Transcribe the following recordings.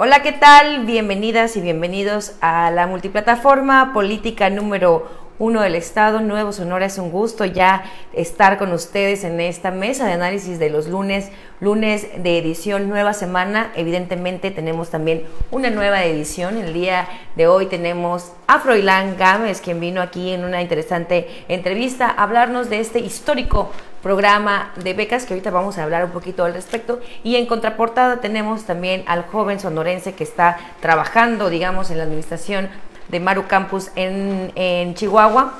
Hola, ¿qué tal? Bienvenidas y bienvenidos a la multiplataforma política número uno del Estado, Nuevo Sonora. Es un gusto ya estar con ustedes en esta mesa de análisis de los lunes, lunes de edición Nueva Semana. Evidentemente tenemos también una nueva edición. El día de hoy tenemos a Froilán Gámez, quien vino aquí en una interesante entrevista a hablarnos de este histórico programa de becas, que ahorita vamos a hablar un poquito al respecto. Y en contraportada tenemos también al joven sonorense que está trabajando, digamos, en la administración de Maru Campus en, en Chihuahua.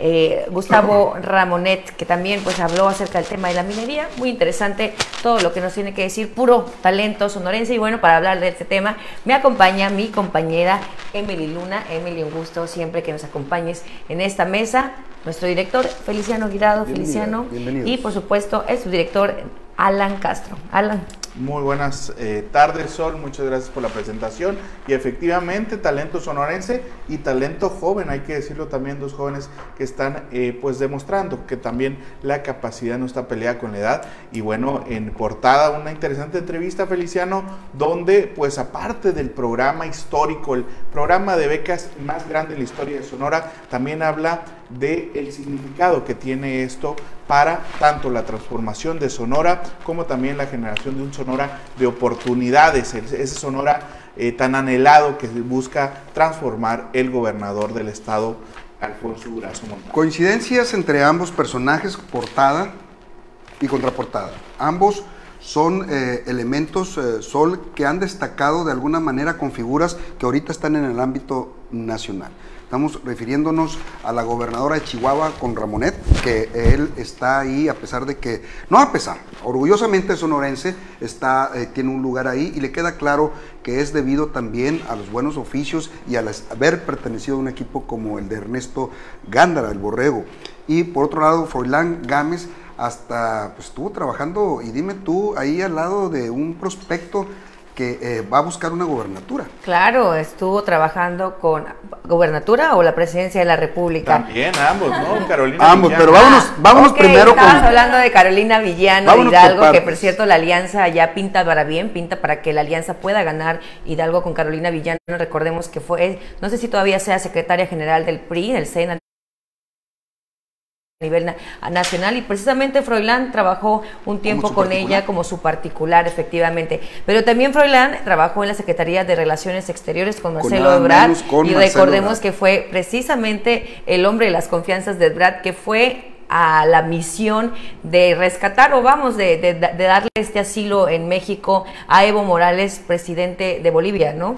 Eh, Gustavo Ramonet, que también pues habló acerca del tema de la minería, muy interesante todo lo que nos tiene que decir, puro talento sonorense. Y bueno, para hablar de este tema me acompaña mi compañera Emily Luna, Emily, un gusto siempre que nos acompañes en esta mesa, nuestro director Feliciano Guirado, Feliciano, y por supuesto es su director Alan Castro. Alan. Muy buenas eh, tardes, Sol. Muchas gracias por la presentación. Y efectivamente, talento sonorense y talento joven. Hay que decirlo también, dos jóvenes que están eh, pues demostrando que también la capacidad no está peleada con la edad. Y bueno, en portada una interesante entrevista, Feliciano, donde pues aparte del programa histórico, el programa de becas más grande en la historia de Sonora, también habla del el significado que tiene esto para tanto la transformación de Sonora como también la generación de un Sonora de oportunidades, ese Sonora eh, tan anhelado que busca transformar el gobernador del estado, Alfonso Durazo Montal. Coincidencias entre ambos personajes, portada y contraportada. Ambos son eh, elementos, eh, Sol, que han destacado de alguna manera con figuras que ahorita están en el ámbito nacional. Estamos refiriéndonos a la gobernadora de Chihuahua con Ramonet, que él está ahí a pesar de que, no a pesar, orgullosamente sonorense, está, eh, tiene un lugar ahí y le queda claro que es debido también a los buenos oficios y al haber pertenecido a un equipo como el de Ernesto Gándara, el Borrego. Y por otro lado, Froilán Gámez hasta pues, estuvo trabajando, y dime tú, ahí al lado de un prospecto que eh, va a buscar una gobernatura. Claro, estuvo trabajando con gobernatura o la presidencia de la República. También ambos, ¿no? Carolina Ambos, pero vámonos, vámonos primero con... hablando de Carolina Villano, Hidalgo, que por cierto la alianza ya pinta para bien, pinta para que la alianza pueda ganar Hidalgo con Carolina Villano. Recordemos que fue, no sé si todavía sea secretaria general del PRI, del SENA a nivel nacional y precisamente Froilán trabajó un tiempo con ella como su particular, efectivamente. Pero también Froilán trabajó en la Secretaría de Relaciones Exteriores con Marcelo Ebrard y recordemos que fue precisamente el hombre de las confianzas de Ebrard que fue a la misión de rescatar o vamos, de, darle este asilo en México a Evo Morales, presidente de Bolivia, ¿no?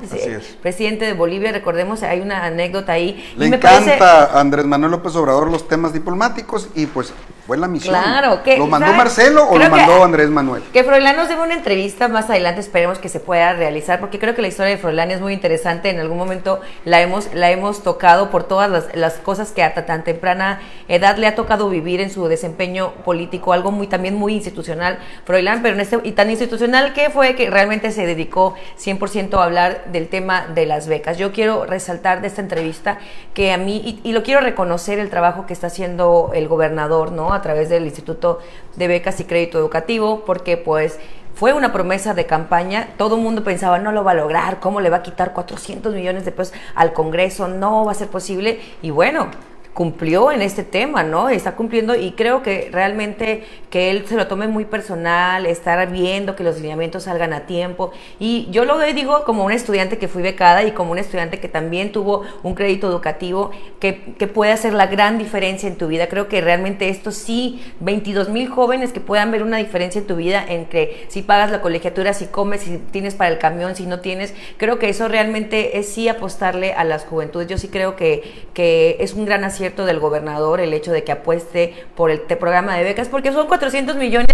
Presidente de Bolivia, recordemos, hay una anécdota ahí. Le encanta a Andrés Manuel López Obrador los temas diplomáticos y pues fue la misión. Claro, que, ¿Lo mandó Marcelo o lo mandó Andrés Manuel? Que Froilán nos dé una entrevista más adelante, esperemos que se pueda realizar, porque creo que la historia de Froilán es muy interesante. En algún momento la hemos, la hemos tocado por todas las, las cosas que a tan temprana edad le ha tocado vivir en su desempeño político, algo muy también muy institucional, Froilán, pero en este, y tan institucional que fue que realmente se dedicó 100% a hablar del tema de las becas. Yo quiero resaltar de esta entrevista que a mí, y, y lo quiero reconocer el trabajo que está haciendo el gobernador, ¿no? A través del Instituto de Becas y Crédito Educativo, porque pues fue una promesa de campaña, todo el mundo pensaba no lo va a lograr, cómo le va a quitar 400 millones de pesos al Congreso, no va a ser posible, y bueno, cumplió en este tema, ¿no? Está cumpliendo y creo que realmente que él se lo tome muy personal, estar viendo que los lineamientos salgan a tiempo. Y yo lo digo como un estudiante que fui becada y como un estudiante que también tuvo un crédito educativo que, que puede hacer la gran diferencia en tu vida. Creo que realmente esto sí, 22 mil jóvenes que puedan ver una diferencia en tu vida entre si pagas la colegiatura, si comes, si tienes para el camión, si no tienes. Creo que eso realmente es sí apostarle a las juventudes. Yo sí creo que, que es un gran acierto cierto del gobernador el hecho de que apueste por el programa de becas, porque son 400 millones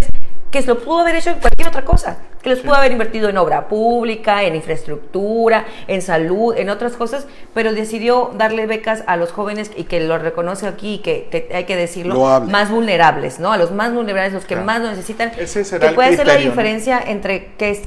que se lo pudo haber hecho en cualquier otra cosa, que los pudo haber invertido en obra pública, en infraestructura, en salud, en otras cosas, pero decidió darle becas a los jóvenes y que lo reconoce aquí y que, hay que decirlo, más vulnerables, ¿no? A los más vulnerables, los que más lo necesitan, que puede ser la diferencia entre que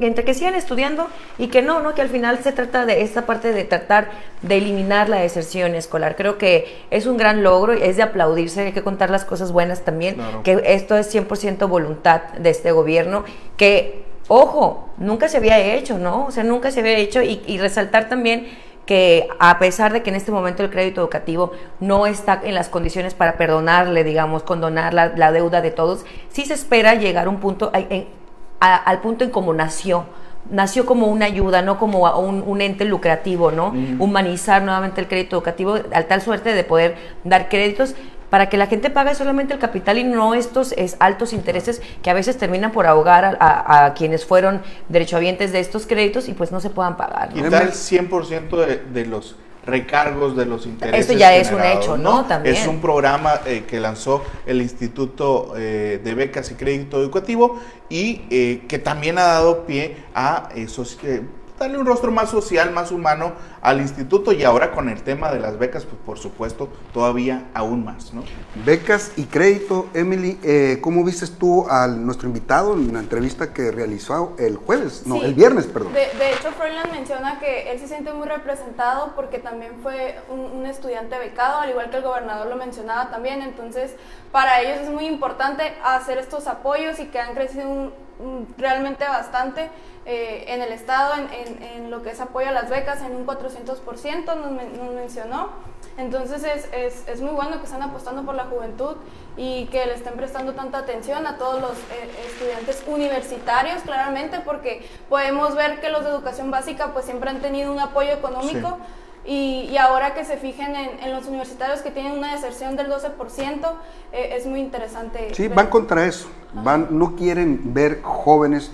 entre que sigan estudiando y que no, ¿no? Que al final se trata de esta parte de tratar de eliminar la deserción escolar. Creo que es un gran logro y es de aplaudirse, hay que contar las cosas buenas también, que esto es 100% voluntad de este gobierno, que ojo, nunca se había hecho, ¿no? O sea, nunca se había hecho y, y resaltar también que a pesar de que en este momento el crédito educativo no está en las condiciones para perdonarle, digamos, condonar la, la deuda de todos, sí se espera llegar a un punto, en- a- al punto en cómo nació. Nació como una ayuda, no como un, un ente lucrativo, ¿no? Humanizar nuevamente el crédito educativo al tal suerte de poder dar créditos para que la gente pague solamente el capital y no estos es, altos intereses que a veces terminan por ahogar a, a- a quienes fueron derechohabientes de estos créditos y pues no se puedan pagar. ¿no? Quitar el 100% de, de los recargos de los intereses. Esto ya es un hecho, ¿no? También. Es un programa eh, que lanzó el Instituto eh, de Becas y Crédito Educativo y eh, que también ha dado pie a esos, darle un rostro más social, más humano al instituto y ahora con el tema de las becas, pues por supuesto, todavía aún más, ¿no? Becas y crédito, Emily, eh, ¿cómo viste tú a nuestro invitado en una entrevista que realizó el jueves? No, Sí. el viernes, perdón. De, de hecho, Froilán menciona que él se siente muy representado porque también fue un, un estudiante becado, al igual que el gobernador lo mencionaba también. Entonces, para ellos es muy importante hacer estos apoyos y que han crecido un- realmente bastante eh, en el Estado, en, en- lo que es apoyo a las becas, en un 400%, nos, nos mencionó. Entonces es, es, es muy bueno que están apostando por la juventud y que le estén prestando tanta atención a todos los eh, estudiantes universitarios, claramente, porque podemos ver que los de educación básica pues siempre han tenido un apoyo económico y, y ahora que se fijen en, en los universitarios que tienen una deserción del 12%, eh, es muy interesante. Sí, ver. van contra eso. Van, no quieren ver jóvenes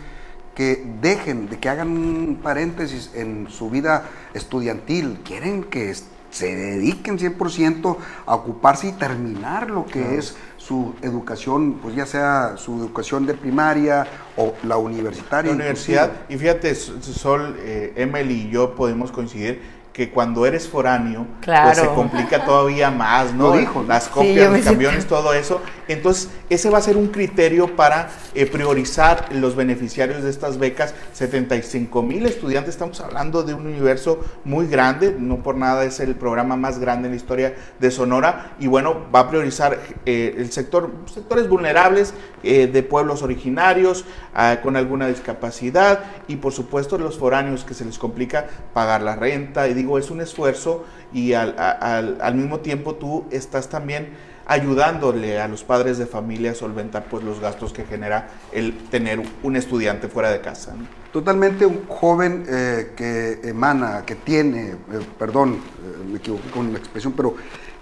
que dejen, de que hagan un paréntesis en su vida estudiantil. Quieren que se dediquen 100% a ocuparse y terminar lo que es su educación, pues ya sea su educación de primaria o la universitaria. La universidad, inclusive. y fíjate, S- Sol, eh, Emily y yo podemos coincidir que cuando eres foráneo, Claro. pues se complica todavía más, ¿no? Lo dijo, ¿no? Las Sí, copias, me los camiones, todo eso. Entonces, ese va a ser un criterio para eh, priorizar los beneficiarios de estas becas. 75 mil estudiantes, estamos hablando de un universo muy grande, no por nada es el programa más grande en la historia de Sonora. Y bueno, va a priorizar eh, el sector, sectores vulnerables eh, de pueblos originarios, ah, con alguna discapacidad y por supuesto los foráneos que se les complica pagar la renta. Y digo, es un esfuerzo y al, al- al mismo tiempo tú estás también ayudándole a los padres de familia a solventar pues los gastos que genera el tener un estudiante fuera de casa. ¿no? Totalmente un joven eh, que emana, que tiene, eh, perdón, eh, me equivoqué con la expresión, pero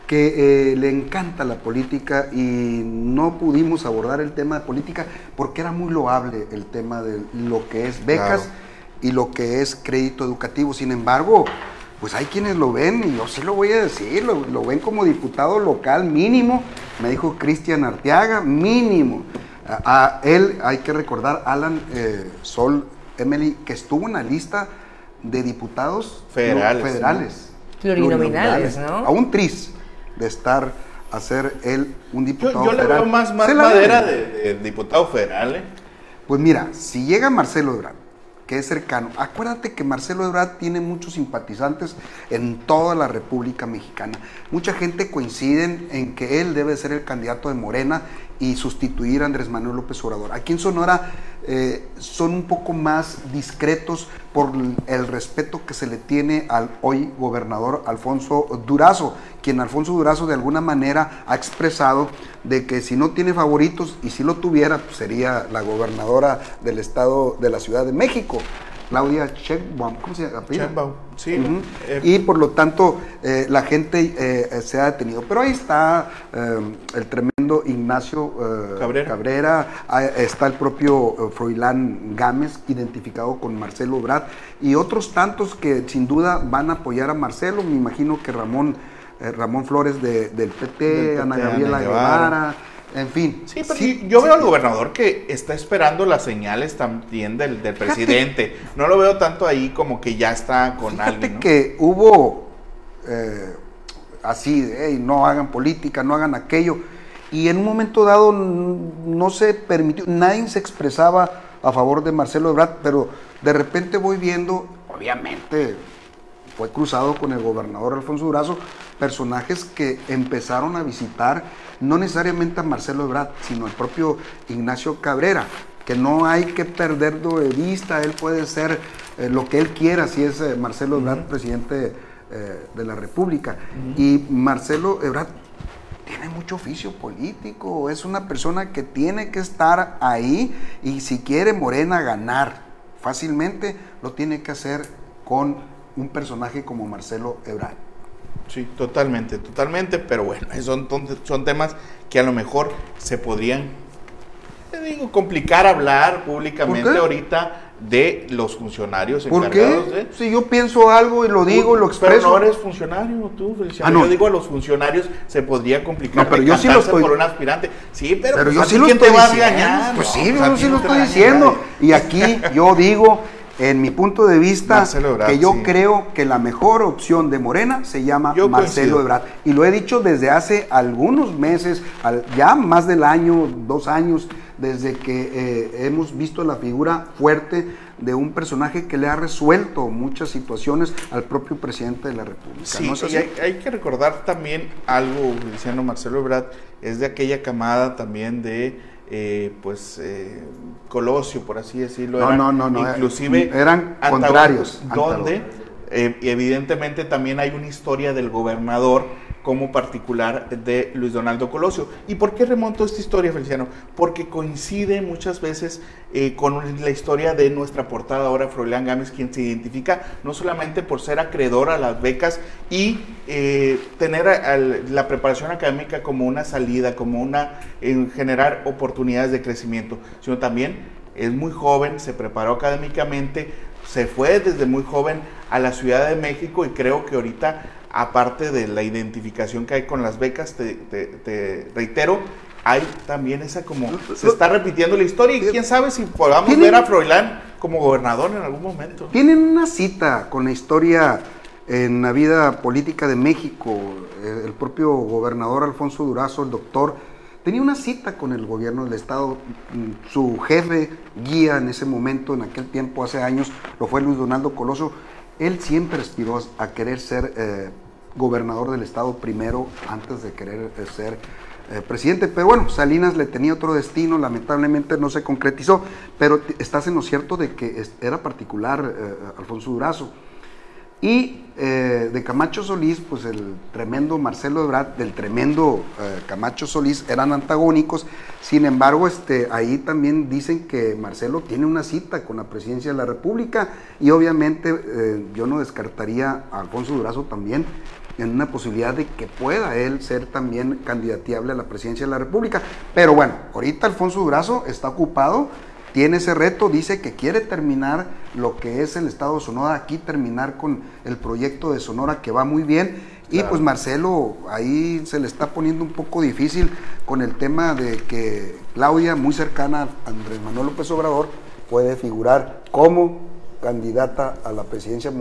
que eh, le encanta la política y no pudimos abordar el tema de política porque era muy loable el tema de lo que es becas Claro. y lo que es crédito educativo. Sin embargo, pues hay quienes lo ven, y yo sí lo voy a decir, lo, lo ven como diputado local mínimo, me dijo Cristian Arteaga, mínimo. A, a él hay que recordar, Alan eh, Sol, Emily, que estuvo en la lista de diputados Federales, no, federales Plurinominales, ¿no? A un tris de estar, a ser él un Yo, diputado yo le federal. veo más, más madera de, de diputado federal. ¿eh? Pues mira, si llega Marcelo Ebrard, que es cercano, acuérdate que Marcelo Ebrard tiene muchos simpatizantes en toda la República Mexicana. Mucha gente coincide en que él debe ser el candidato de Morena y sustituir a Andrés Manuel López Obrador. Aquí en Sonora eh, son un poco más discretos por el respeto que se le tiene al hoy gobernador Alfonso Durazo, quien Alfonso Durazo de alguna manera ha expresado de que si no tiene favoritos y si lo tuviera, pues sería la gobernadora del estado de la Ciudad de México, Claudia Sheinbaum, ¿cómo se llama? Sheinbaum, sí. Eh, y por lo tanto eh, la gente se ha detenido. Pero ahí está el tremendo Ignacio eh, Cabrera. está el propio eh, Froilán Gámez, identificado con Marcelo Brad, y otros tantos que sin duda van a apoyar a Marcelo. Me imagino que Ramón, eh, Ramón Flores de- del PT, Del PT, Ana Gabriela Ana Guevara, en fin. Sí, pero Sí, yo veo sí. al gobernador que está esperando las señales también del, del Fíjate. presidente. No lo veo tanto ahí como que ya está con Fíjate alguien. ¿no? que hubo eh, así, de, "Ey, no hagan política, no hagan aquello. Y en un momento dado no se permitió, nadie se expresaba a favor de Marcelo Ebrard, pero de repente voy viendo, obviamente fue cruzado con el gobernador Alfonso Durazo, personajes que empezaron a visitar no necesariamente a Marcelo Ebrard, sino al propio Ignacio Cabrera, que no hay que perderlo de vista, él puede ser eh, lo que él quiera, si es eh, Marcelo Ebrard, presidente eh, de la República. Y Marcelo Ebrard tiene mucho oficio político, es una persona que tiene que estar ahí y si quiere Morena ganar fácilmente, lo tiene que hacer con un personaje como Marcelo Ebrard. Sí, totalmente, totalmente, pero bueno, son, son temas que a lo mejor se podrían, te digo, complicar hablar públicamente ahorita de los funcionarios ¿Por qué? Si yo pienso algo y lo digo, lo expreso. Pero no eres funcionario tú, Feliciano. Ah, no. Yo digo a los funcionarios se podría complicar no, pero yo sí lo estoy... por un aspirante. Sí, pero, pero pues, yo sí lo estoy diciendo. Pues sí, yo sí lo estoy diciendo. Y aquí yo digo, en mi punto de vista, Ebrard, que yo sí. creo que la mejor opción de Morena se llama yo Marcelo Ebrard. Y lo he dicho desde hace algunos meses, ya más del año, dos años, desde que eh, hemos visto la figura fuerte de un personaje que le ha resuelto muchas situaciones al propio presidente de la República. Sí, ¿no y hay, hay, que recordar también algo, Luciano Marcelo Ebrard, es de aquella camada también de, eh, pues, eh, Colosio, por así decirlo. No, eran, no, no, no, inclusive eran contrarios. Donde, eh, evidentemente también hay una historia del gobernador como particular de Luis Donaldo Colosio. ¿Y por qué remonto esta historia, Feliciano? Porque coincide muchas veces eh, con la historia de nuestra portada ahora, Froilán Gámez, quien se identifica no solamente por ser acreedor a las becas y eh, tener a, a la preparación académica como una salida, como una, en generar oportunidades de crecimiento, sino también es muy joven, se preparó académicamente, se fue desde muy joven a la Ciudad de México y creo que ahorita aparte de la identificación que hay con las becas, te, te, te reitero, hay también esa como se está repitiendo la historia y quién sabe si podamos ver a Froilán como gobernador en algún momento. Tienen una cita con la historia en la vida política de México. El propio gobernador Alfonso Durazo, el doctor, tenía una cita con el gobierno del estado. Su jefe, guía en ese momento, en aquel tiempo, hace años, lo fue Luis Donaldo Coloso. Él siempre aspiró a querer ser eh, gobernador del estado primero antes de querer eh, ser eh, presidente. Pero bueno, Salinas le tenía otro destino, lamentablemente no se concretizó, pero estás en lo cierto de que era particular eh, Alfonso Durazo. Y de Camacho Solís, pues el tremendo Marcelo Ebrard, del tremendo Camacho Solís, eran antagónicos. Sin embargo, este, ahí también dicen que Marcelo tiene una cita con la presidencia de la República y obviamente yo no descartaría a Alfonso Durazo también en una posibilidad de que pueda él ser también candidateable a la presidencia de la República. Pero bueno, ahorita Alfonso Durazo está ocupado tiene ese reto, dice que quiere terminar lo que es el Estado de Sonora, aquí terminar con el proyecto de Sonora que va muy bien. Y claro. pues Marcelo, ahí se le está poniendo un poco difícil con el tema de que Claudia, muy cercana a Andrés Manuel López Obrador, puede figurar como candidata a la presidencia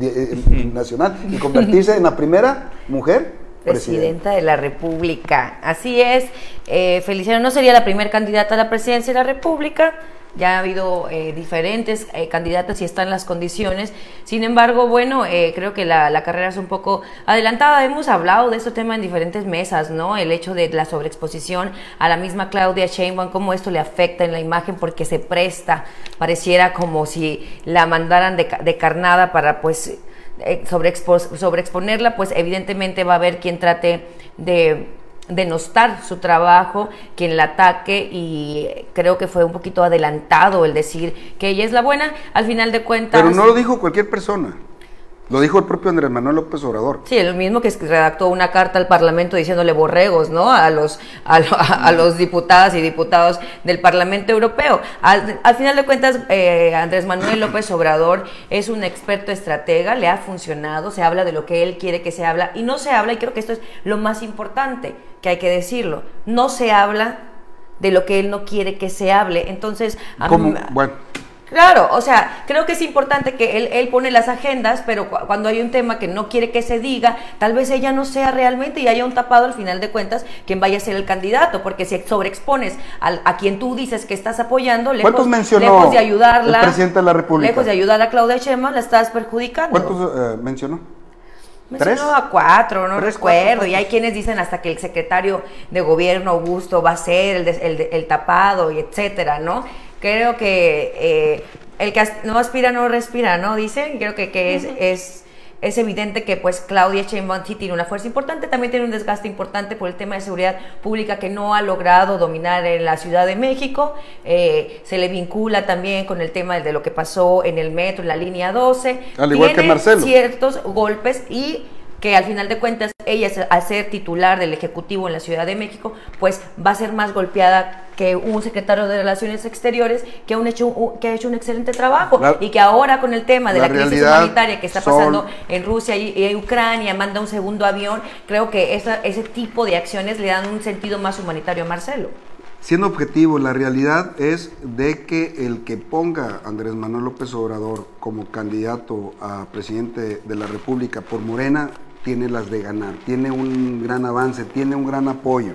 eh, nacional y convertirse en la primera mujer presidenta de la República. Así es, eh, Feliciano no sería la primera candidata a la presidencia de la República, ya ha habido eh, diferentes eh, candidatas y están las condiciones. Sin embargo, bueno, eh, creo que la, carrera es un poco adelantada. Hemos hablado de este tema en diferentes mesas, ¿no? El hecho de la sobreexposición a la misma Claudia Sheinbaum, cómo esto le afecta en la imagen porque se presta, pareciera como si la mandaran de, de carnada para, pues, eh, sobreexpo sobreexponerla, pues evidentemente va a haber quien trate de denostar su trabajo, quien la ataque y creo que fue un poquito adelantado el decir que ella es la buena, al final de cuentas... Pero no lo dijo cualquier persona. Lo dijo el propio Andrés Manuel López Obrador. Sí, el mismo que redactó una carta al Parlamento diciéndole borregos, ¿no? A los, a, a, a los diputadas y diputados del Parlamento Europeo. Al, al final de cuentas, eh, Andrés Manuel López Obrador es un experto estratega, le ha funcionado, se habla de lo que él quiere que se habla y no se habla, y creo que esto es lo más importante, que hay que decirlo, no se habla de lo que él no quiere que se hable. Entonces, a mí, bueno Claro, o sea, creo que es importante que él, él pone las agendas, pero cu cuando hay un tema que no quiere que se diga, tal vez ella no sea realmente y haya un tapado al final de cuentas quien vaya a ser el candidato, porque si sobreexpones al, a quien tú dices que estás apoyando, lejos, lejos de ayudarla, el presidente de la República? lejos de ayudar a Claudia Sheinbaum, la estás perjudicando. ¿Cuántos eh, mencionó? ¿Tres? a cuatro, no ¿Tres, recuerdo. Cuatro, y hay quienes dicen hasta que el secretario de gobierno Augusto va a ser el, de, el, el tapado y etcétera, ¿no? Creo que eh, el que no aspira no respira, ¿no? Dicen, creo que, que es, es es evidente que pues Claudia Sheinbaum sí tiene una fuerza importante, también tiene un desgaste importante por el tema de seguridad pública que no ha logrado dominar en la Ciudad de México. Eh, se le vincula también con el tema de lo que pasó en el metro, en la línea 12. Al igual tiene que Marcelo. ciertos golpes y que al final de cuentas ella al ser titular del Ejecutivo en la Ciudad de México, pues va a ser más golpeada que un secretario de Relaciones Exteriores que, ha hecho, que ha hecho un excelente trabajo La- y que ahora con el tema de la la, crisis humanitaria que está Sol. pasando en Rusia y, y Ucrania, manda un segundo avión, creo que esa- ese tipo de acciones le dan un sentido más humanitario a Marcelo. Siendo objetivo, la realidad es de que el que ponga a Andrés Manuel López Obrador como candidato a presidente de la República por Morena tiene las de ganar, tiene un gran avance, tiene un gran apoyo.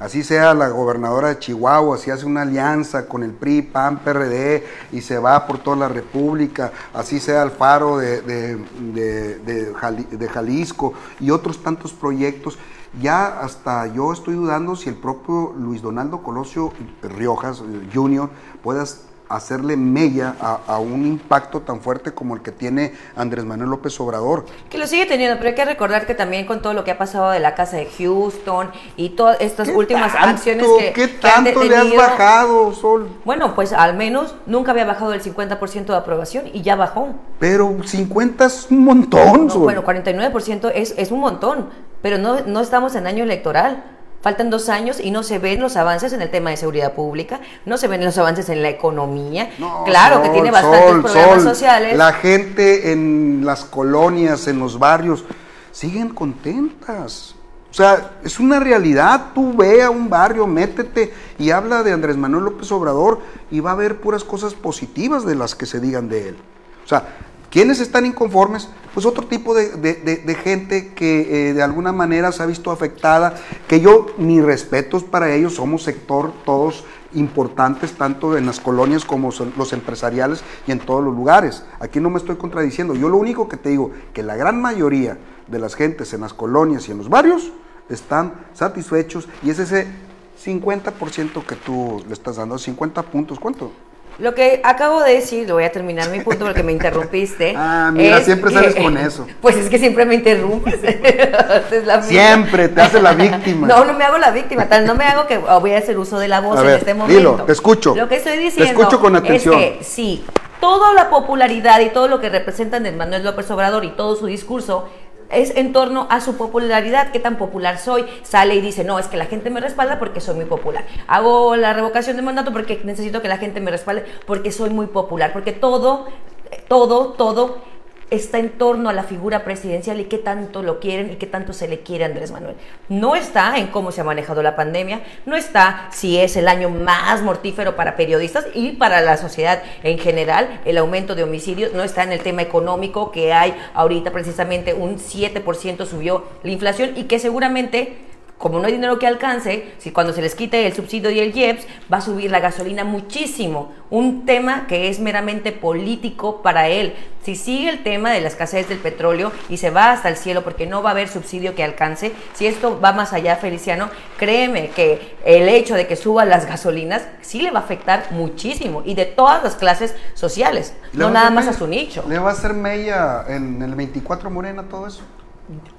Así sea la gobernadora de Chihuahua, si hace una alianza con el PRI, PAN, PRD y se va por toda la República, así sea Alfaro de, de, de- de Jali- de Jalisco y otros tantos proyectos. Ya hasta yo estoy dudando si el propio Luis Donaldo Colosio Riojas eh, Jr. pueda hacerle mella a, a un impacto tan fuerte como el que tiene Andrés Manuel López Obrador. Que lo sigue teniendo, pero hay que recordar que también con todo lo que ha pasado de la casa de Houston y todas estas ¿Qué últimas tanto, acciones que, ¿Qué que han tanto le has bajado, Sol? Bueno, pues al menos nunca había bajado el 50% de aprobación y ya bajó. Pero 50 es un montón, No, Sol. bueno, 49% es, es un montón, pero no, no estamos en año electoral. Faltan dos años y no se ven los avances en el tema de seguridad pública, no se ven los avances en la economía. No, claro que tiene bastantes Sol, Sol. sociales. La gente en las colonias, en los barrios, siguen contentas. O sea, es una realidad. Tú ve a un barrio, métete y habla de Andrés Manuel López Obrador y va a haber puras cosas positivas de las que se digan de él. O sea, ¿quiénes están inconformes? Pues otro tipo de, gente que eh, de alguna manera se ha visto afectada, que yo, mis respetos para ellos, somos sector todos importantes tanto en las colonias como los empresariales y en todos los lugares. Aquí no me estoy contradiciendo. Yo lo único que te digo, que la gran mayoría de las gentes en las colonias y en los barrios están satisfechos y es ese 50% que tú le estás dando, 50 puntos, ¿cuánto? Lo que acabo de decir, lo voy a terminar mi punto porque me interrumpiste. Ah, mira, siempre sales con eso. Pues es que siempre me interrumpes. La. Siempre te hace la víctima. No, no me hago la víctima, tal, no me hago que voy a hacer uso de la voz A en este momento. dilo, te escucho. Lo que estoy Te diciendo escucho con atención. es que sí, toda la popularidad y todo lo que representan de Manuel López Obrador y todo su discurso es en torno a su popularidad, qué tan popular soy. Sale y dice, no, es que la gente me respalda porque soy muy popular. Hago la revocación de mandato porque necesito que la gente me respalde porque soy muy popular. Porque todo, todo, todo está en torno a la figura presidencial y qué tanto lo quieren y qué tanto se le quiere a Andrés Manuel. No está en cómo se ha manejado la pandemia, no está si es el año más mortífero para periodistas y para la sociedad en general, el aumento de homicidios, no está en el tema económico que hay ahorita precisamente un 7% subió la inflación y que seguramente como no hay dinero que alcance, si cuando se les quite el subsidio y el IEPS, va a subir la gasolina muchísimo. Un tema que es meramente político para él. Si sigue el tema de la escasez del petróleo y se va hasta el cielo porque no va a haber subsidio que alcance, si esto va más allá, Feliciano, créeme que el hecho de que suban las gasolinas sí le va a afectar muchísimo y de todas las clases sociales, ¿Le no a nada más a su nicho. ¿Le va a hacer mella en el 24 Morena todo eso?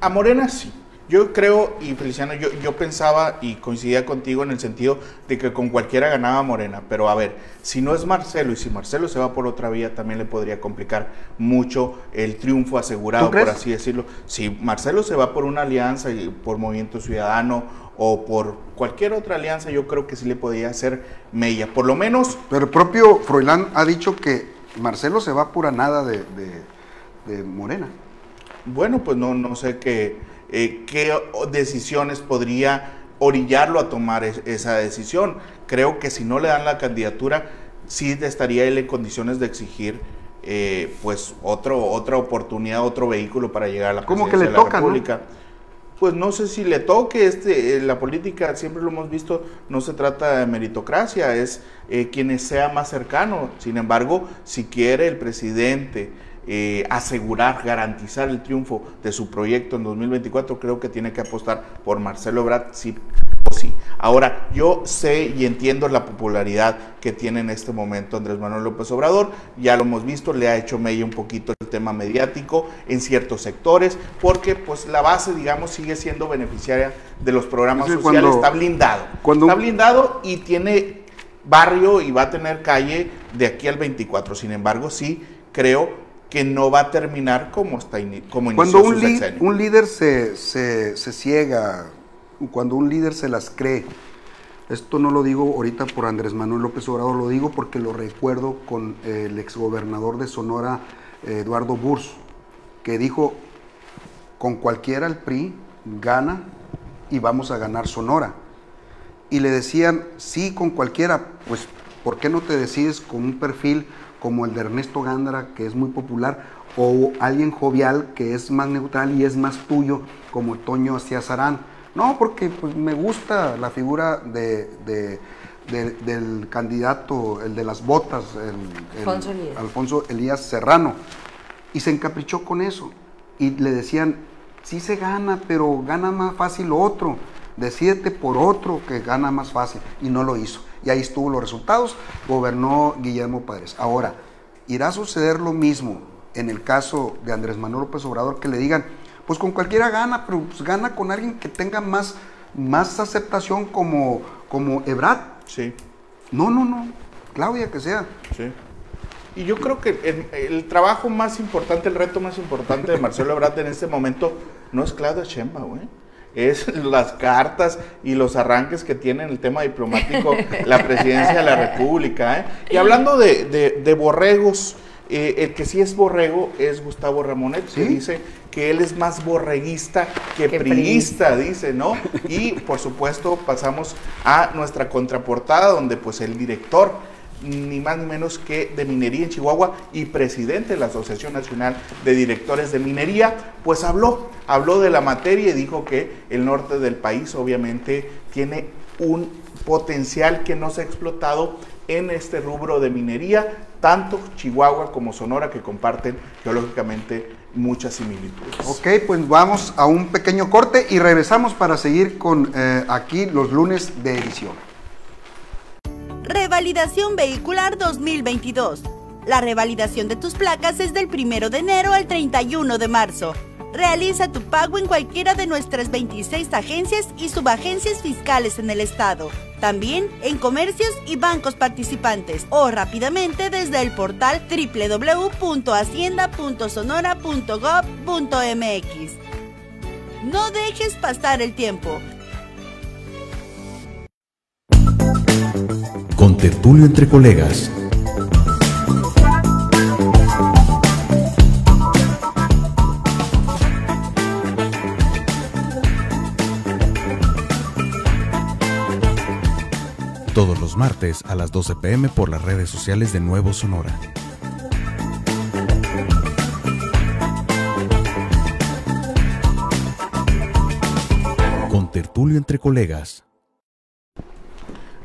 A Morena sí. Yo creo, y Feliciano, yo, yo pensaba y coincidía contigo en el sentido de que con cualquiera ganaba Morena, pero a ver, si no es Marcelo y si Marcelo se va por otra vía, también le podría complicar mucho el triunfo asegurado, por así decirlo. Si Marcelo se va por una alianza y por Movimiento Ciudadano o por cualquier otra alianza, yo creo que sí le podría hacer mella, por lo menos Pero el propio Froilán ha dicho que Marcelo se va pura nada de, de- de Morena. Bueno, pues no, no sé qué, eh, qué decisiones podría orillarlo a tomar es- esa decisión. Creo que si no le dan la candidatura, sí estaría él en condiciones de exigir eh, pues otro, otra oportunidad, otro vehículo para llegar a la Como que le de la toca, ¿no? República. Pues no sé si le toque, este, eh, la política, siempre lo hemos visto, no se trata de meritocracia, es eh, quien sea más cercano. Sin embargo, si quiere el presidente eh, asegurar, garantizar el triunfo de su proyecto en 2024, creo que tiene que apostar por Marcelo Ebrard, sí o sí. Ahora, yo sé y entiendo la popularidad que tiene en este momento Andrés Manuel López Obrador, ya lo hemos visto, le ha hecho medio un poquito el tema mediático en ciertos sectores, porque pues la base, digamos, sigue siendo beneficiaria de los programas sociales, está blindado. Está blindado y tiene barrio y va a tener calle de aquí al 24. Sin embargo, sí creo que no va a terminar como está como Cuando un, un líder se, se, se, ciega, cuando un líder se las cree, esto no lo digo ahorita por Andrés Manuel López Obrador, lo digo porque lo recuerdo con el exgobernador de Sonora, Eduardo Burs, que dijo, con cualquiera el PRI gana y vamos a ganar Sonora. Y le decían, sí, con cualquiera, pues, ¿por qué no te decides con un perfil como el de Ernesto Gándara, que es muy popular, o alguien jovial que es más neutral y es más tuyo, como Toño Sarán. No, porque pues, me gusta la figura de, del candidato, el de las botas, el, Alfonso, Elías. Serrano. Y se encaprichó con eso. Y le decían, sí se gana, pero gana más fácil otro. Decídete por otro que gana más fácil. Y no lo hizo y ahí estuvo los resultados, gobernó Guillermo Párez. Ahora, irá a suceder lo mismo en el caso de Andrés Manuel López Obrador, que le digan, pues con cualquiera gana, pero pues gana con alguien que tenga más, más aceptación como, como Ebrard. Sí. No, no, no. Claudia, que sea. Sí. Y yo creo que el, el, trabajo más importante, el reto más importante de Marcelo Ebrard en este momento no es Claudia Sheinbaum, güey es las cartas y los arranques que tiene en el tema diplomático la presidencia de la República. ¿eh? Y hablando de, borregos, eh, el que sí es borrego es Gustavo Ramonet, que dice que él es más borreguista que, priista, dice, ¿no? Y por supuesto pasamos a nuestra contraportada donde pues el director ni más ni menos que de minería en Chihuahua y presidente de la Asociación Nacional de Directores de Minería, pues habló, habló de la materia y dijo que el norte del país obviamente tiene un potencial que no se ha explotado en este rubro de minería, tanto Chihuahua como Sonora que comparten geológicamente muchas similitudes. Ok, pues vamos a un pequeño corte y regresamos para seguir con eh, aquí los lunes de edición. Revalidación Vehicular 2022. La revalidación de tus placas es del 1 de enero al 31 de marzo. Realiza tu pago en cualquiera de nuestras 26 agencias y subagencias fiscales en el estado. También en comercios y bancos participantes o rápidamente desde el portal www.hacienda.sonora.gov.mx. No dejes pasar el tiempo. Tertulio entre colegas. Todos los martes a las 12 pm por las redes sociales de Nuevo Sonora. Con tertulio entre colegas.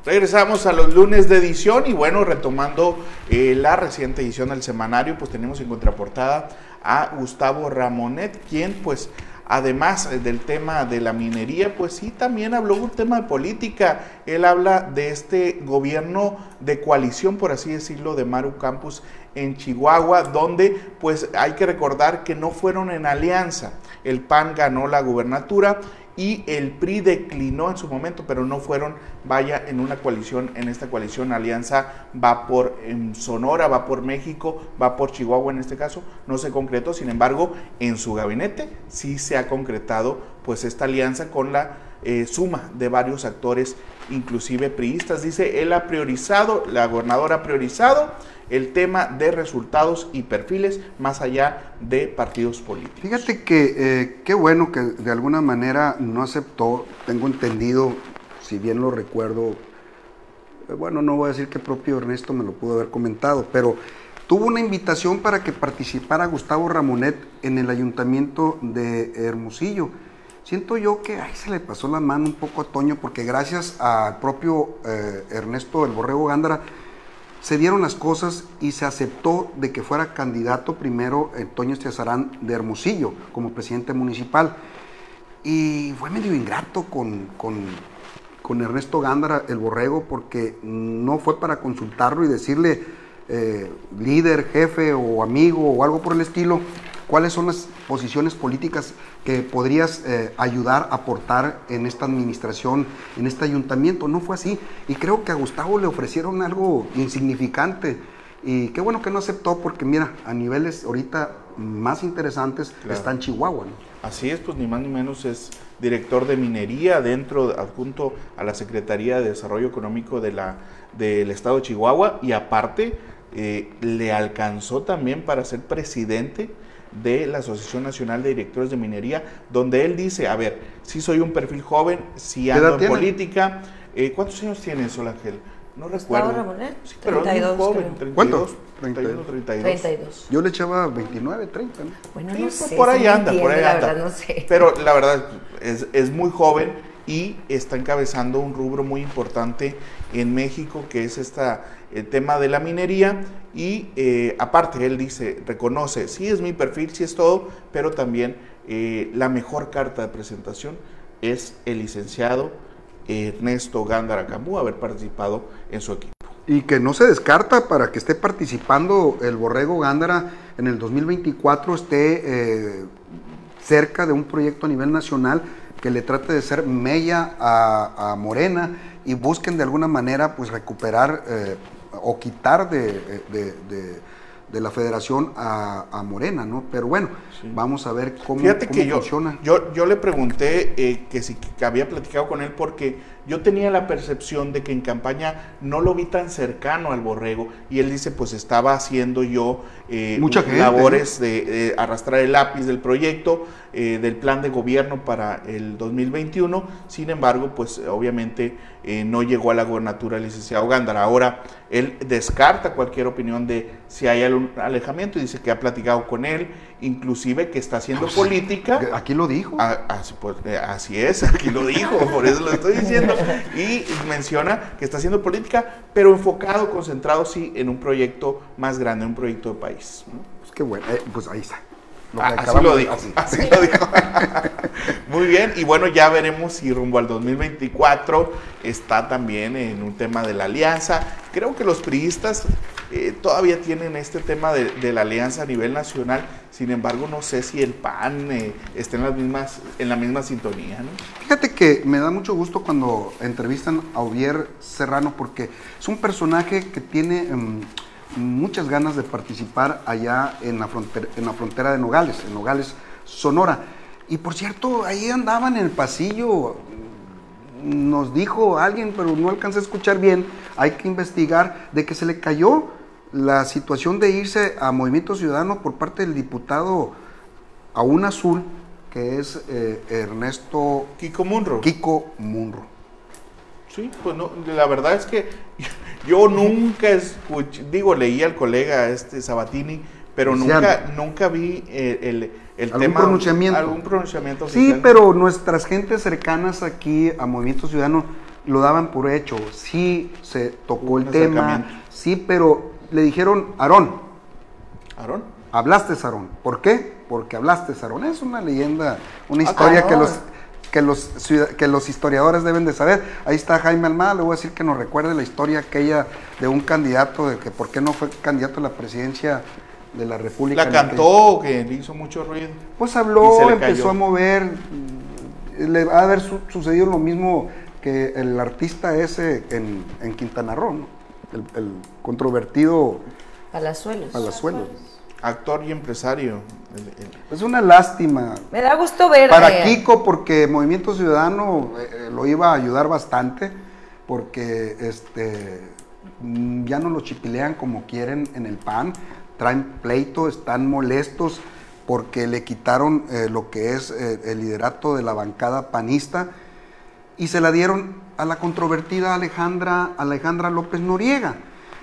Regresamos a los lunes de edición y bueno, retomando eh, la reciente edición del semanario, pues tenemos en contraportada a Gustavo Ramonet, quien pues además del tema de la minería, pues sí, también habló un tema de política. Él habla de este gobierno de coalición, por así decirlo, de Maru Campus en Chihuahua, donde pues hay que recordar que no fueron en alianza. El PAN ganó la gubernatura y el PRI declinó en su momento, pero no fueron, vaya, en una coalición, en esta coalición alianza va por Sonora, va por México, va por Chihuahua en este caso, no se concretó, sin embargo, en su gabinete sí se ha concretado pues esta alianza con la eh, suma de varios actores, inclusive priistas. Dice, él ha priorizado, la gobernadora ha priorizado el tema de resultados y perfiles más allá de partidos políticos. Fíjate que eh, qué bueno que de alguna manera no aceptó, tengo entendido, si bien lo recuerdo, eh, bueno, no voy a decir que propio Ernesto me lo pudo haber comentado, pero tuvo una invitación para que participara Gustavo Ramonet en el ayuntamiento de Hermosillo. Siento yo que ahí se le pasó la mano un poco a Toño, porque gracias al propio eh, Ernesto el Borrego Gándara, se dieron las cosas y se aceptó de que fuera candidato primero Antonio Estiazarán de Hermosillo como presidente municipal. Y fue medio ingrato con, con Ernesto Gándara, el borrego, porque no fue para consultarlo y decirle, eh, líder, jefe o amigo o algo por el estilo, cuáles son las posiciones políticas que podrías eh, ayudar, aportar en esta administración, en este ayuntamiento. No fue así. Y creo que a Gustavo le ofrecieron algo insignificante. Y qué bueno que no aceptó porque mira, a niveles ahorita más interesantes está en Chihuahua. Así es, pues ni más ni menos es director de minería dentro, adjunto a la Secretaría de Desarrollo Económico de la, del Estado de Chihuahua y aparte eh, le alcanzó también para ser presidente de la Asociación Nacional de Directores de Minería, donde él dice, a ver, si soy un perfil joven, si ando en política. Eh, ¿Cuántos años tiene Sol Ángel? No recuerdo. Ramonet? Sí, pero 32, es joven, 32, ¿Cuántos? 31, 32. 32. Yo le echaba 29, 30. ¿no? Bueno, no pues sé. Por ahí anda, entiende, por ahí la anda. Verdad, no sé. Pero la verdad es, es muy joven y está encabezando un rubro muy importante en México, que es esta, el tema de la minería. Y eh, aparte, él dice, reconoce, sí es mi perfil, sí es todo, pero también eh, la mejor carta de presentación es el licenciado Ernesto Gándara Cambú haber participado en su equipo. Y que no se descarta para que esté participando el Borrego Gándara en el 2024, esté eh, cerca de un proyecto a nivel nacional que le trate de ser mella a, a Morena y busquen de alguna manera pues recuperar eh, o quitar de, de, de, de la federación a, a, Morena, ¿no? Pero bueno, sí. vamos a ver cómo, Fíjate cómo que yo, funciona. Yo, yo le pregunté eh, que si que había platicado con él porque yo tenía la percepción de que en campaña no lo vi tan cercano al borrego y él dice pues estaba haciendo yo eh, Mucha gente, labores de, de, arrastrar el lápiz del proyecto, eh, del plan de gobierno para el 2021, sin embargo pues obviamente eh, no llegó a la gobernatura el licenciado Gándara. Ahora él descarta cualquier opinión de si hay algún alejamiento y dice que ha platicado con él, inclusive que está haciendo Pues, política. Aquí lo dijo. Ah, así, pues, eh, así es, aquí lo dijo, por eso lo estoy diciendo. Y menciona que está haciendo política, pero enfocado, concentrado sí en un proyecto más grande, un proyecto de país. ¿No? Pues qué bueno, eh, pues ahí está. Lo ah, así lo dijo, así. así lo dijo. Muy bien, y bueno, ya veremos si rumbo al 2024 está también en un tema de la alianza. Creo que los priistas eh, todavía tienen este tema de, de, la alianza a nivel nacional, sin embargo, no sé si el PAN eh, está en, las mismas, en la misma sintonía. ¿no? Fíjate que me da mucho gusto cuando entrevistan a Ovier Serrano, porque es un personaje que tiene... Um, muchas ganas de participar allá en la, frontera, en la frontera de Nogales, en Nogales, Sonora. Y por cierto, ahí andaban en el pasillo, nos dijo alguien, pero no alcancé a escuchar bien, hay que investigar, de que se le cayó la situación de irse a Movimiento Ciudadano por parte del diputado Aún Azul, que es eh, Ernesto Kiko Munro. Kiko Munro. Sí, pues no, la verdad es que yo nunca escuché, digo, leí al colega este Sabatini, pero nunca, nunca vi el, el, el ¿Algún tema. Pronunciamiento? Algún pronunciamiento. Sí, oficial. pero nuestras gentes cercanas aquí a Movimiento Ciudadano lo daban por hecho. Sí se tocó Un el tema, sí, pero le dijeron, Aarón. ¿Aarón? Hablaste, Aarón. ¿Por qué? Porque hablaste, Aarón. Es una leyenda, una historia ah, que los que los, que los historiadores deben de saber. Ahí está Jaime Almada, le voy a decir que nos recuerde la historia aquella de un candidato, de que por qué no fue candidato a la presidencia de la República. La cantó, que le hizo mucho ruido. Pues habló, empezó a mover, le va a haber su, sucedido lo mismo que el artista ese en, en Quintana Roo, ¿no? el, el, controvertido Palazuelos. Palazuelos. Actor y empresario. El, el... Es una lástima. Me da gusto ver. Para Kiko, porque Movimiento Ciudadano eh, lo iba a ayudar bastante, porque este ya no lo chipilean como quieren en el PAN, traen pleito, están molestos porque le quitaron eh, lo que es eh, el liderato de la bancada panista y se la dieron a la controvertida Alejandra, Alejandra López Noriega.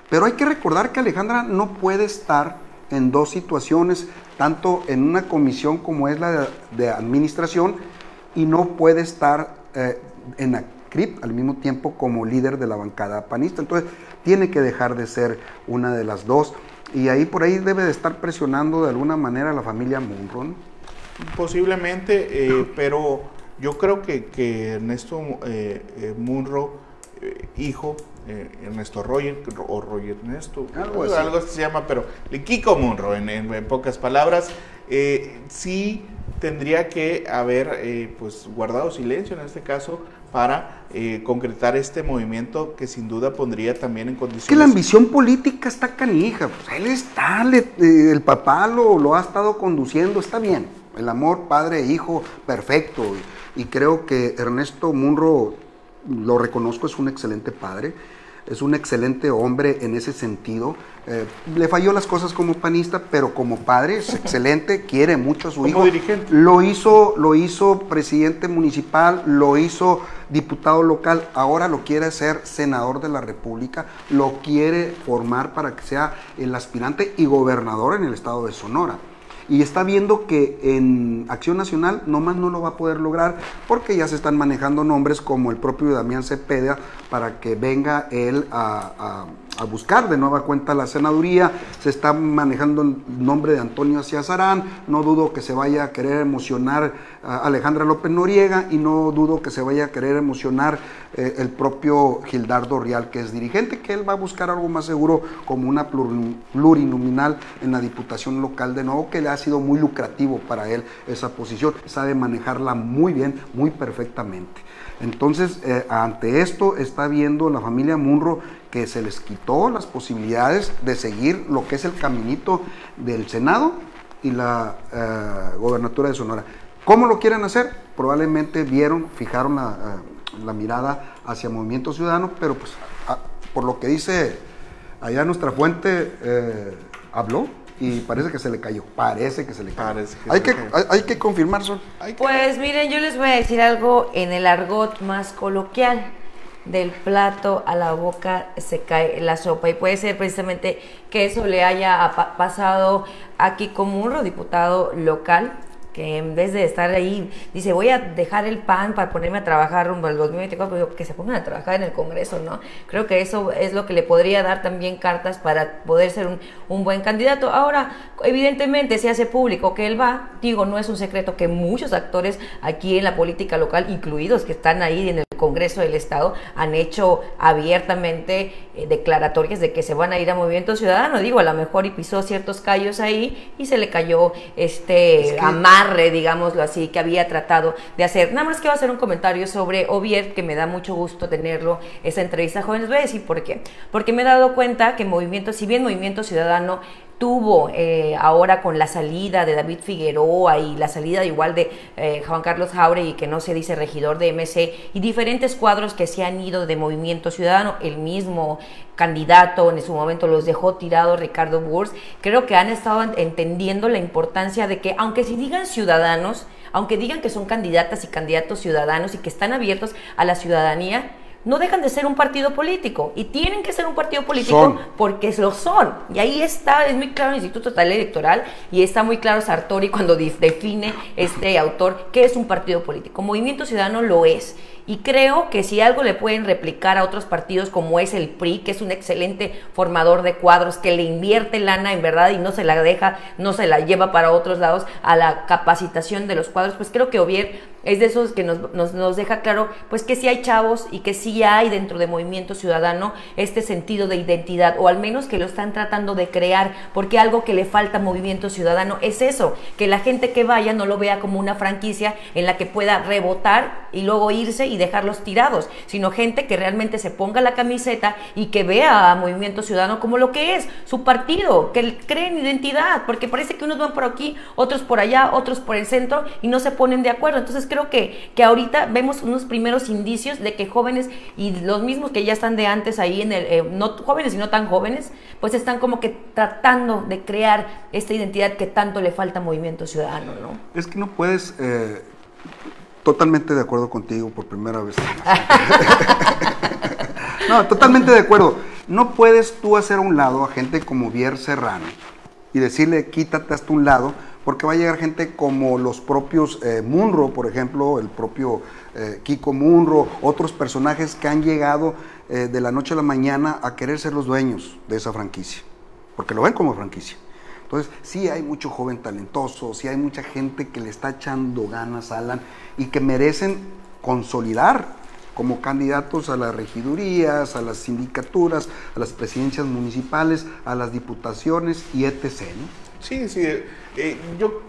Pero hay que recordar que Alejandra no puede estar en dos situaciones, tanto en una comisión como es la de, administración, y no puede estar eh, en la CRIP al mismo tiempo como líder de la bancada panista. Entonces, tiene que dejar de ser una de las dos. Y ahí por ahí debe de estar presionando de alguna manera a la familia Munro. ¿no? Posiblemente, eh, pero Yo creo que, que Ernesto eh, Munro, hijo, eh, Ernesto Roger, o Roger Ernesto, Algo algo, así. se llama, pero Kiko Munro, en, en- en pocas palabras, eh, sí tendría que haber eh, pues guardado silencio en este caso para eh, concretar este movimiento que sin duda pondría también en Es que la condiciones ambición política está canija, pues él está, le- eh, el papá lo, lo ha estado conduciendo, está bien. El amor padre e hijo, perfecto. Y, y creo que Ernesto Munro, lo reconozco, es un excelente padre, es un excelente hombre en ese sentido. Eh, le falló las cosas como panista, pero como padre es excelente, quiere mucho a su Como hijo. dirigente. Lo hizo, lo hizo presidente municipal, lo hizo diputado local, ahora lo quiere hacer senador de la República, lo quiere formar para que sea el aspirante y gobernador en el estado de Sonora. Y está viendo que en Acción Nacional nomás no lo va a poder lograr porque ya se están manejando nombres como el propio Damián Cepeda para que venga él a, a- a buscar de nueva cuenta la senaduría. Se está manejando el nombre de Antonio Ciazarán. No dudo que se vaya a querer emocionar a Alejandra López Noriega y no dudo que se vaya a querer emocionar eh, el propio Gildardo Rial, que es dirigente, que él va a buscar algo más seguro como una pluri- plurinominal en la diputación local de nuevo, que le ha sido muy lucrativo para él esa posición. Sabe manejarla muy bien, muy perfectamente. Entonces, eh, ante esto está viendo la familia Munro que se les quitó las posibilidades de seguir lo que es el caminito del Senado y la eh, gobernatura de Sonora. ¿Cómo lo quieren hacer? Probablemente vieron, fijaron la, eh, la mirada hacia Movimiento Ciudadano, pero pues a- por lo que dice allá nuestra fuente, eh, habló y parece que se le cayó. Parece que se le cayó. Que hay, se que, le cayó. hay, hay que confirmar, Sol. Hay que- Pues miren, yo les voy a decir algo en el argot más coloquial. Del plato a la boca se cae la sopa. Y puede ser precisamente que eso le haya pasado aquí como un diputado local que en vez de estar ahí dice voy a dejar el pan para ponerme a trabajar rumbo al 2024 pues, que se pongan a trabajar en el Congreso, ¿no? Creo que eso es lo que le podría dar también cartas para poder ser un, un buen candidato. Ahora, evidentemente se hace público que él va, digo, no es un secreto que muchos actores aquí en la política local, incluidos que están ahí en el Congreso del Estado, han hecho abiertamente eh, declaratorias de que se van a ir a Movimiento Ciudadano. Digo, a lo mejor y pisó ciertos callos ahí y se le cayó este Es que- digámoslo así, que había tratado de hacer. Nada más que voy a hacer un comentario sobre Ovier, que me da mucho gusto tenerlo, esa entrevista jóvenes. Voy a decir por qué. Porque me he dado cuenta que Movimiento, si bien Movimiento Ciudadano tuvo eh, ahora con la salida de David Figueroa y la salida igual de eh, Juan Carlos Jauregui, que no se dice regidor de MC, y diferentes cuadros que se han ido de Movimiento Ciudadano, el mismo candidato en su momento los dejó tirados Ricardo Burs, creo que han estado en- entendiendo la importancia de que aunque si digan ciudadanos, aunque digan que son candidatas y candidatos ciudadanos y que están abiertos a la ciudadanía, no dejan de ser un partido político y tienen que ser un partido político Son. porque lo son. Y ahí está, es muy claro el Instituto Estatal Electoral y está muy claro Sartori cuando define este autor qué es un partido político. Movimiento Ciudadano lo es. Y creo que si algo le pueden replicar a otros partidos como es el PRI, que es un excelente formador de cuadros, que le invierte lana en verdad y no se la deja, no se la lleva para otros lados a la capacitación de los cuadros, pues creo que Ovier es de esos que nos, nos, nos deja claro pues que sí hay chavos y que sí hay dentro de Movimiento Ciudadano este sentido de identidad, o al menos que lo están tratando de crear, porque algo que le falta a Movimiento Ciudadano es eso, que la gente que vaya no lo vea como una franquicia en la que pueda rebotar y luego irse y dejarlos tirados, sino gente que realmente se ponga la camiseta y que vea a Movimiento Ciudadano como lo que es, su partido, que creen identidad, porque parece que unos van por aquí, otros por allá, otros por el centro y no se ponen de acuerdo. Entonces creo que, que ahorita vemos unos primeros indicios de que jóvenes y los mismos que ya están de antes ahí en el, eh, no jóvenes y no tan jóvenes, pues están como que tratando de crear esta identidad que tanto le falta a Movimiento Ciudadano, ¿no? Es que no puedes, eh, totalmente de acuerdo contigo por primera vez. no, totalmente de acuerdo. No puedes tú hacer a un lado a gente como Vier Serrano y decirle quítate hasta un lado, porque va a llegar gente como los propios eh, Munro, por ejemplo, el propio eh, Kiko Munro, otros personajes que han llegado eh, de la noche a la mañana a querer ser los dueños de esa franquicia, porque lo ven como franquicia. Entonces, sí hay mucho joven talentoso, sí hay mucha gente que le está echando ganas, Alan, y que merecen consolidar como candidatos a las regidurías, a las sindicaturas, a las presidencias municipales, a las diputaciones y etc. ¿no? Sí, sí. eh, yo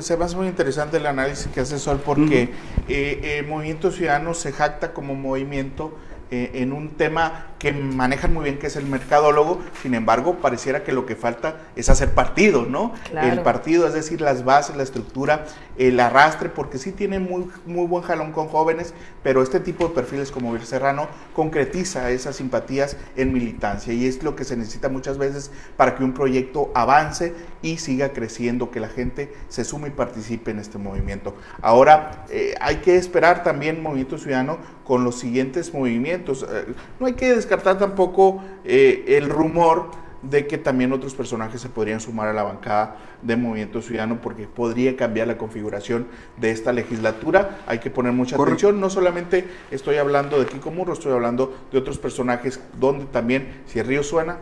se me hace muy interesante el análisis que hace Sol porque eh, el Movimiento Ciudadano se jacta como movimiento eh, en un tema que manejan muy bien, que es el mercadólogo, sin embargo, pareciera que lo que falta es hacer partido, ¿no? Claro. El partido, es decir, las bases, la estructura, el arrastre, porque sí tiene muy, muy buen jalón con jóvenes, pero este tipo de perfiles como Vir Serrano concretiza esas simpatías en militancia y es lo que se necesita muchas veces para que un proyecto avance y siga creciendo, que la gente se sume y participe en este movimiento. Ahora, eh, hay que esperar también Movimiento Ciudadano con los siguientes movimientos. Eh, no hay que descartar tampoco eh, el rumor de que también otros personajes se podrían sumar a la bancada de Movimiento Ciudadano porque podría cambiar la configuración de esta legislatura. Hay que poner mucha atención. No solamente estoy hablando de Kiko Murro, estoy hablando de otros personajes donde también, si el río suena,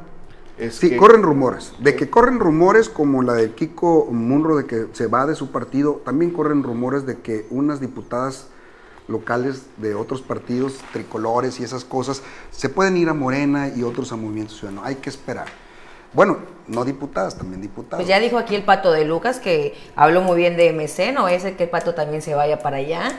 es Sí, que- corren rumores. De que corren rumores como la de Kiko Munro de que se va de su partido, también corren rumores de que unas diputadas locales de otros partidos, tricolores y esas cosas, se pueden ir a Morena y otros a Movimiento Ciudadano. Hay que esperar. Bueno, no diputadas, también diputados. Pues ya dijo aquí el pato de Lucas que habló muy bien de MC, ¿no? Ese que el pato también se vaya para allá.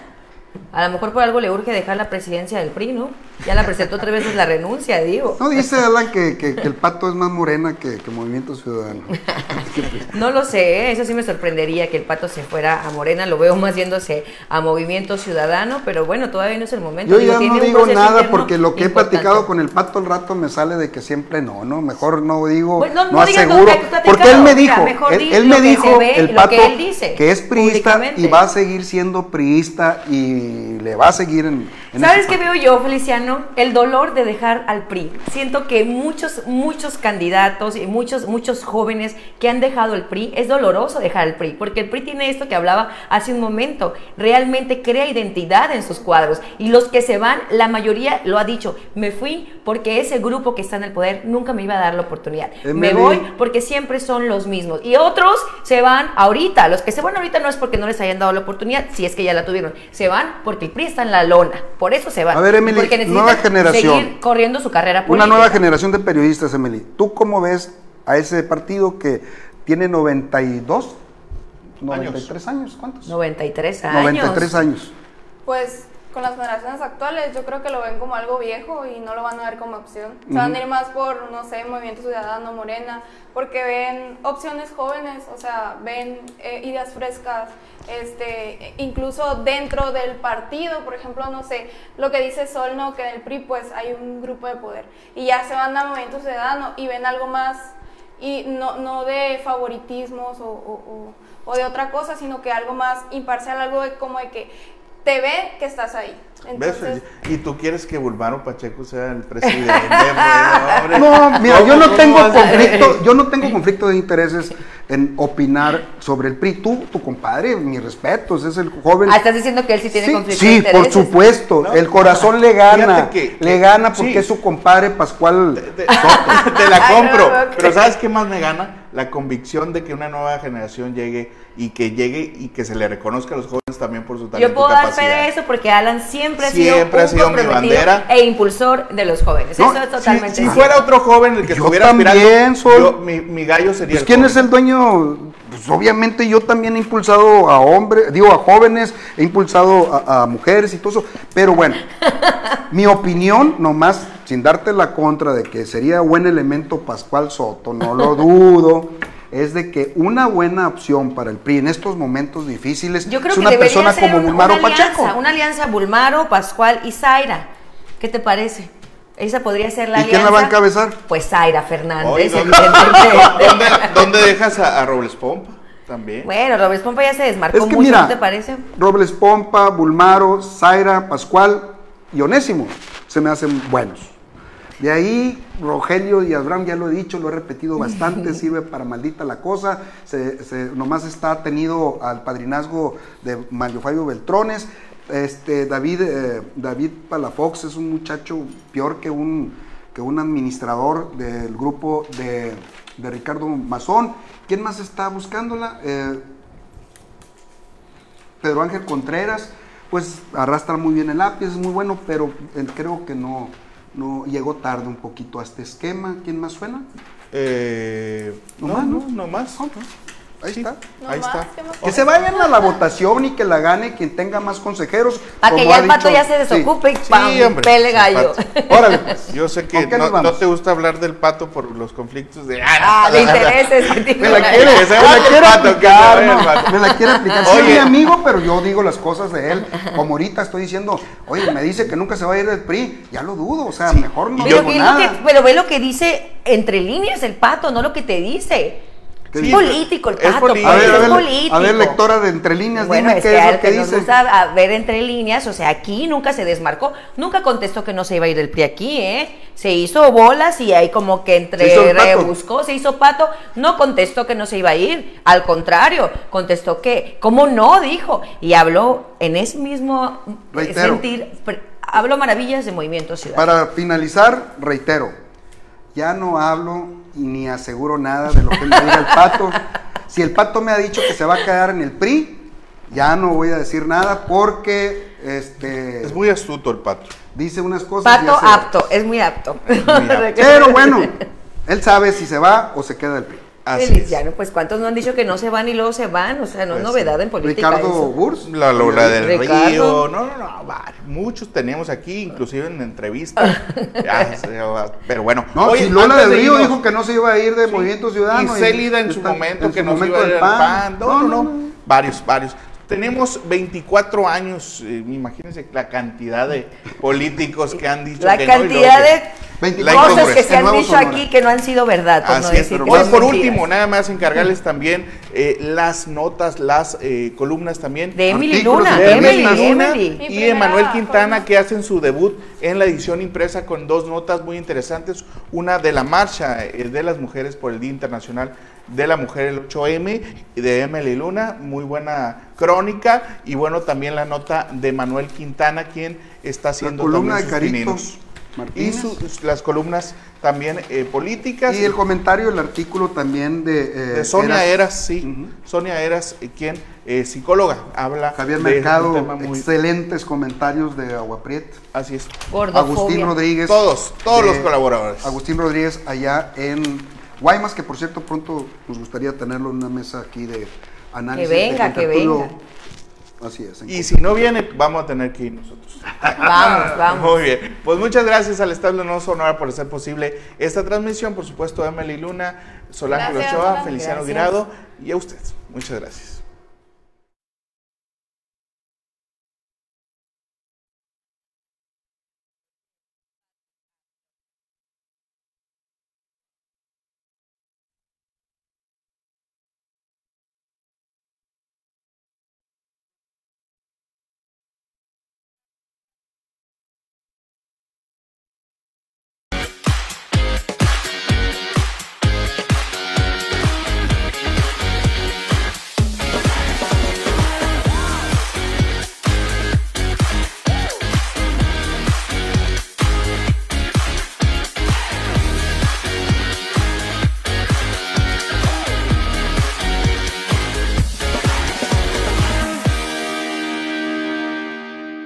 A lo mejor por algo le urge dejar la presidencia del PRI, ¿no? Ya la presentó tres veces la renuncia, digo. No dice Alan que, que- que el pato es más morena que, que Movimiento Ciudadano. No lo sé, ¿eh? eso sí me sorprendería que el pato se fuera a Morena, lo veo más yéndose a Movimiento Ciudadano, pero bueno, todavía no es el momento. Yo Digo, ya no digo nada porque lo que he platicado con el pato al rato me sale de que siempre no, ¿no? Mejor no digo, Bueno, no- no, no aseguro. porque él me dijo, mejor él, di él lo me que dijo, ve el pato, que él dice que es priista y va a seguir siendo priista y le va a seguir en, en ¿Sabes qué veo yo, Feliciano? El dolor de dejar al PRI. Siento que muchos, muchos candidatos y muchos, muchos jóvenes que han dejado el PRI, es doloroso dejar el PRI, porque el PRI tiene esto que hablaba hace un momento, realmente crea identidad en sus cuadros. Y los que se van, la mayoría lo ha dicho, me fui porque ese grupo que está en el poder nunca me iba a dar la oportunidad. Me Emily. voy porque siempre son los mismos. Y otros se van ahorita. Los que se van ahorita no es porque no les hayan dado la oportunidad, si es que ya la tuvieron. Se van porque el PRI está en la lona. Por eso se van. A ver, Emily, porque nueva generación. seguir corriendo su carrera Una política. nueva generación de periodistas, Emily. ¿Tú cómo ves a ese partido que tiene 92, 93 años? ¿Cuántos? 93 años. 93 años. Pues con las generaciones actuales yo creo que lo ven como algo viejo y no lo van a ver como opción. Se van a ir más por, no sé, Movimiento Ciudadano, Morena, porque ven opciones jóvenes, o sea, ven eh, ideas frescas, este, incluso dentro del partido, por ejemplo, no sé, lo que dice Sol, ¿no? Que en el PRI pues hay un grupo de poder y ya se van a Movimiento Ciudadano y ven algo más y no, no de favoritismos o, o- o- o de otra cosa, sino que algo más imparcial, algo de como de que te ve que estás ahí. Y tú quieres que Bulmaro Pacheco sea el presidente. No, mira, yo ¿Cómo- no tengo conflicto, yo no tengo conflicto de intereses en opinar sobre el PRI. Tú, tu compadre, mis respetos, es el joven. Ah, estás diciendo que él sí tiene Sí, conflicto sí, de intereses. por supuesto. No. El corazón le gana. Que- le que- gana porque sí. es su compadre Pascual. Te, te la Ay, compro. no. Pero ¿sabes qué más me gana? La convicción de que una nueva generación llegue y que llegue y que se le reconozca a los jóvenes también por su talento Yo puedo y dar fe de eso porque Alan siempre ha Siempre ha sido un sido mi bandera. e impulsor de los jóvenes. No, eso es si- totalmente Si, cierto. fuera otro joven el que Yo estuviera también aspirando, soy. yo- mi, mi gallo sería Pues el quién joven. es el dueño, pues obviamente yo también he impulsado a hombres, digo a jóvenes, he impulsado a, a mujeres y todo eso, pero bueno, mi opinión, nomás sin darte la contra de que sería buen elemento Pascual Soto, no lo dudo, es de que una buena opción para el PRI en estos momentos difíciles Yo creo es una persona ser como un- Bulmaro una alianza, Pacheco. Una alianza Bulmaro, Pascual y Zaira. ¿Qué te parece? Esa podría ser la ¿Y quién alianza. la va a encabezar? Pues Zaira Fernández, Oye, ¿dónde, evidentemente. ¿dónde, dónde dejas a, a Robles Pompa? También. bueno, Robles Pompa ya se desmarcó Es que mucho, mira, ¿no te parece? Robles Pompa, Bulmaro, Zaira, Pascual y Onésimo se me hacen buenos. De ahí, Rogelio y Abraham, ya lo he dicho, lo he repetido bastante, sirve para maldita la cosa. Se, se- nomás está tenido al padrinazgo de Mario Fabio Beltrones. Este, David, eh, David Palafox es un muchacho peor que un, que un administrador del grupo de de Ricardo Mazón. ¿Quién más está buscándola? Eh, Pedro Ángel Contreras, pues arrastra muy bien el lápiz, es muy bueno, pero eh, creo que no, no llegó tarde un poquito a este esquema. ¿Quién más suena? Eh, No no, más, no, ¿no? no más. Ahí Sí, está. No ahí más, está. ¿qué más Que se vayan a la votación y que la gane quien tenga más consejeros. Para que ya el pato dicho- ya se desocupe y Sí, ¡pam! hombre, pele gallo. Órale, pues. Yo sé que ¿Con qué no, te gusta hablar del pato por los conflictos de... Ah, le intereses. Me la quiere, me la quiere aplicar, me la quiere aplicar. Oye. mi amigo, pero yo digo las cosas de él. Como ahorita estoy diciendo, oye, me dice que nunca se va a ir del PRI. Ya lo dudo, o sea, mejor no Pero, digo ¿qué es lo que- nada. pero ve lo que dice entre líneas el pato, no lo que te dice. ¿Qué Es dice? político el Es pues, a es ver, político. a ver, lectora de entre líneas, Bueno, dime es qué que es lo que, que nos dice. gusta a ver entre líneas, o sea, aquí nunca se desmarcó, nunca contestó que no se iba a ir del PRI aquí, ¿eh? Se hizo bolas y ahí como que entre Se el rebuscó, se hizo pato, no contestó que no se iba a ir, al contrario, contestó que, ¿cómo no? Dijo, y habló en ese mismo eh, Reitero. sentir, habló maravillas de Movimiento Ciudadano. Para finalizar, reitero, ya no hablo ni aseguro nada de lo que me diga el pato. Si el pato me ha dicho que se va a quedar en el PRI, ya no voy a decir nada porque este Es muy astuto el pato. dice unas cosas. y Pato apto, es muy apto. Pero bueno, él sabe si se va o se queda el PRI. Así Feliz, es. ya, ¿no? Pues cuántos no han dicho que no se van y luego se van, o sea, no es Pues, novedad en política. Ricardo eso. Burs. La Lola del Ricardo. Río, no, no, no, muchos tenemos aquí, inclusive en entrevistas. Va, pero bueno, No, oye, si Lola del de Río irnos, dijo que no se iba a ir de Sí. Movimiento Ciudadano. Y Célida en su está- momento en que su no se iba a ir del al PAN. No, no, no, no. Varios, varios. Tenemos 24 años, eh, imagínense la cantidad de políticos que han dicho La que no, cantidad que- de 24 cosas que se han dicho Sonora. aquí que no han sido verdad, por no Así decir por mentiras. último, nada más encargarles también eh, las notas, las eh, columnas también De Emily Luna, de Emily, Emily Luna Emily. Mi y Emanuel Quintana que hacen su debut en la edición impresa con dos notas muy interesantes. Una de la marcha eh, de las mujeres por el Día Internacional de la Mujer, el 8M, y de Emily Luna, muy buena crónica. Y bueno, también la nota de Manuel Quintana, quien está La haciendo columna de Caritos pininos. Y sus- las columnas también eh, políticas. Y el comentario, el artículo también de, eh, de Sonia Eras. Eras, sí. Sonia Eras, eh, quien es psicóloga, habla Javier de Mercado, un tema muy... excelentes comentarios de Agua Prieta. Así es. Gordofobia. Agustín Rodríguez. Todos, todos de- los colaboradores. Agustín Rodríguez allá en Guaymas, que por cierto pronto nos gustaría tenerlo en una mesa aquí de análisis. Que venga, de que venga. Así es. Y si no viene, vamos a tener que ir nosotros. Vamos, vamos. Muy bien. Pues muchas gracias al Estado No Sonora por hacer posible esta transmisión. Por supuesto, a Emily Luna, Solange Ochoa. Feliciano Gracias. Guirado y a usted. Muchas gracias.